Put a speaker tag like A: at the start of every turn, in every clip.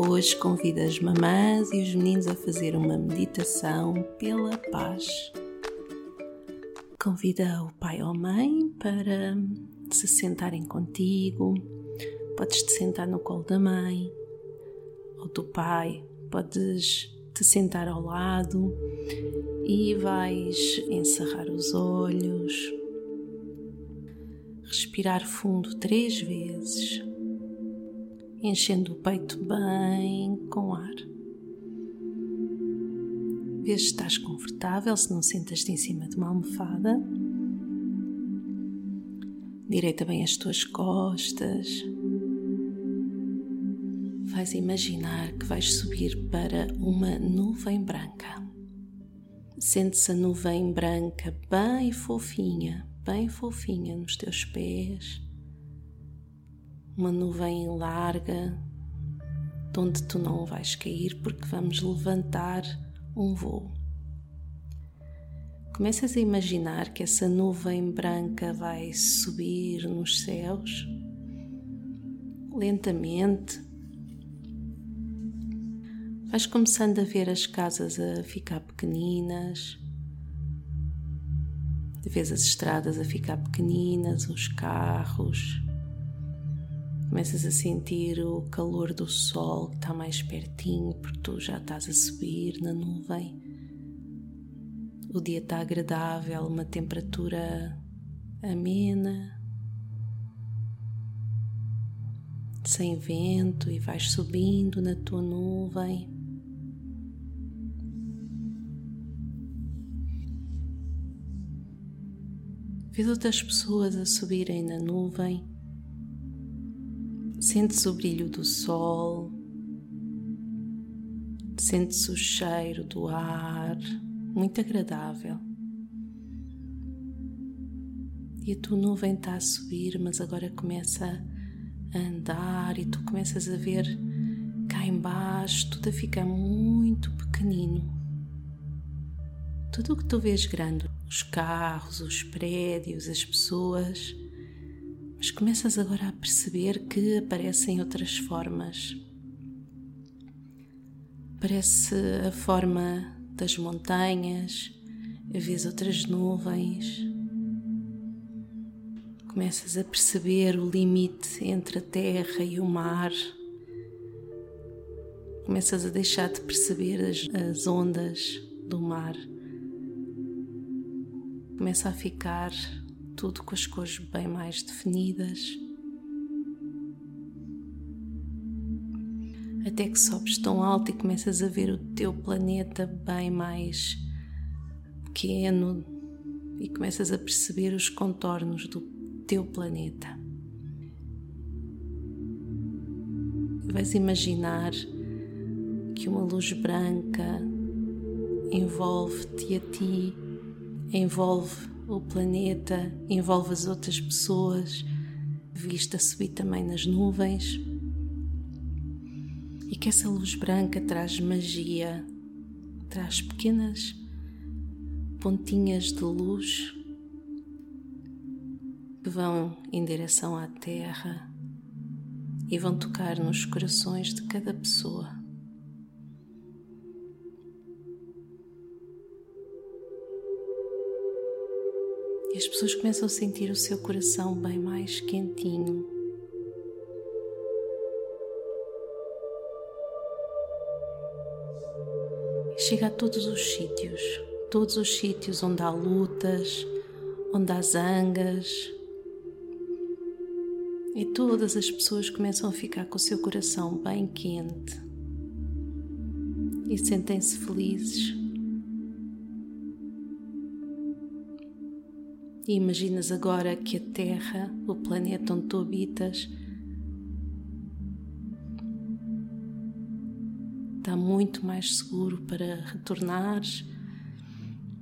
A: Hoje convido as mamãs e os meninos a fazer uma meditação pela paz. Convida o pai ou a mãe para se sentarem contigo. Podes te sentar no colo da mãe ou do pai. Podes te sentar ao lado e vais encerrar os olhos. Respirar fundo três vezes enchendo o peito bem com ar. Vê se estás confortável, se não sentas-te em cima de uma almofada. Direita bem as tuas costas. Vais imaginar que vais subir para uma nuvem branca. Sente-se a nuvem branca bem fofinha, bem fofinha nos teus pés uma nuvem larga, de onde tu não vais cair porque vamos levantar um voo. Começas a imaginar que essa nuvem branca vai subir nos céus lentamente. Vais começando a ver as casas a ficar pequeninas, vês as estradas a ficar pequeninas, os carros, Começas a sentir o calor do sol que está mais pertinho, porque tu já estás a subir na nuvem. O dia está agradável, uma temperatura amena, sem vento, e vais subindo na tua nuvem. Vês outras pessoas a subirem na nuvem Sentes o brilho do sol, sentes o cheiro do ar, muito agradável. E a tua nuvem está a subir, mas agora começa a andar e tu começas a ver cá embaixo tudo a ficar muito pequenino. Tudo o que tu vês grande, os carros, os prédios, as pessoas, mas começas agora a perceber que aparecem outras formas. Parece a forma das montanhas, vês outras nuvens. Começas a perceber o limite entre a terra e o mar. Começas a deixar de perceber as, as ondas do mar. Começa a ficar tudo com as cores bem mais definidas. Até que sobes tão alto e começas a ver o teu planeta bem mais pequeno e começas a perceber os contornos do teu planeta. Vais imaginar que uma luz branca envolve-te a ti, envolve o planeta, envolve as outras pessoas, vista subir também nas nuvens. E que essa luz branca traz magia, traz pequenas pontinhas de luz que vão em direção à Terra e vão tocar nos corações de cada pessoa. as pessoas começam a sentir o seu coração bem mais quentinho. Chega a todos os sítios, todos os sítios onde há lutas, onde há zangas. E todas as pessoas começam a ficar com o seu coração bem quente e sentem-se felizes E imaginas agora que a Terra, o planeta onde tu habitas, está muito mais seguro para retornares.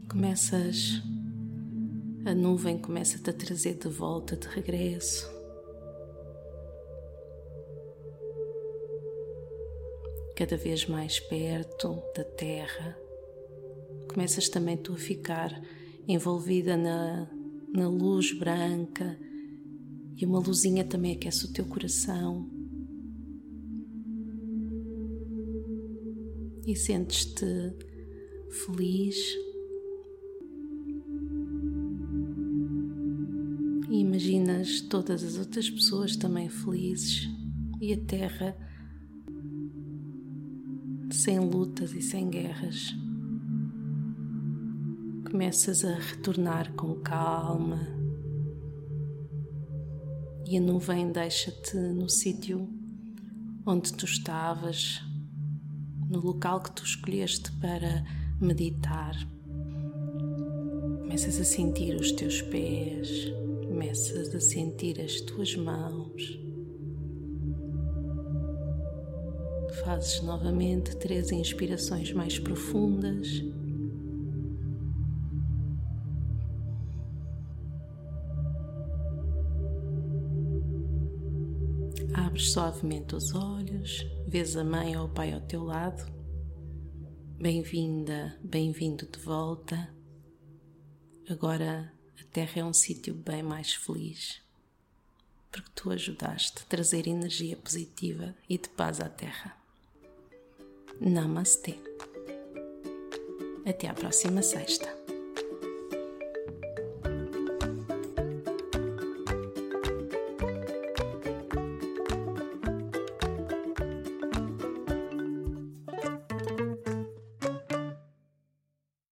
A: Começas, a nuvem começa-te a trazer de volta, de regresso. Cada vez mais perto da terra. Começas também tu a ficar envolvida na, na luz branca e uma luzinha também aquece o teu coração. e sentes-te feliz. E imaginas todas as outras pessoas também felizes e a Terra sem lutas e sem guerras. Começas a retornar com calma e a nuvem deixa-te no sítio onde tu estavas no local que tu escolheste para meditar. Começas a sentir os teus pés, começas a sentir as tuas mãos. Fazes novamente três inspirações mais profundas. Abres suavemente os olhos, vês a mãe ou o pai ao teu lado. Bem-vinda, bem-vindo de volta. Agora a Terra é um sítio bem mais feliz, porque tu ajudaste a trazer energia positiva e de paz à Terra. Namastê. Até à próxima sexta.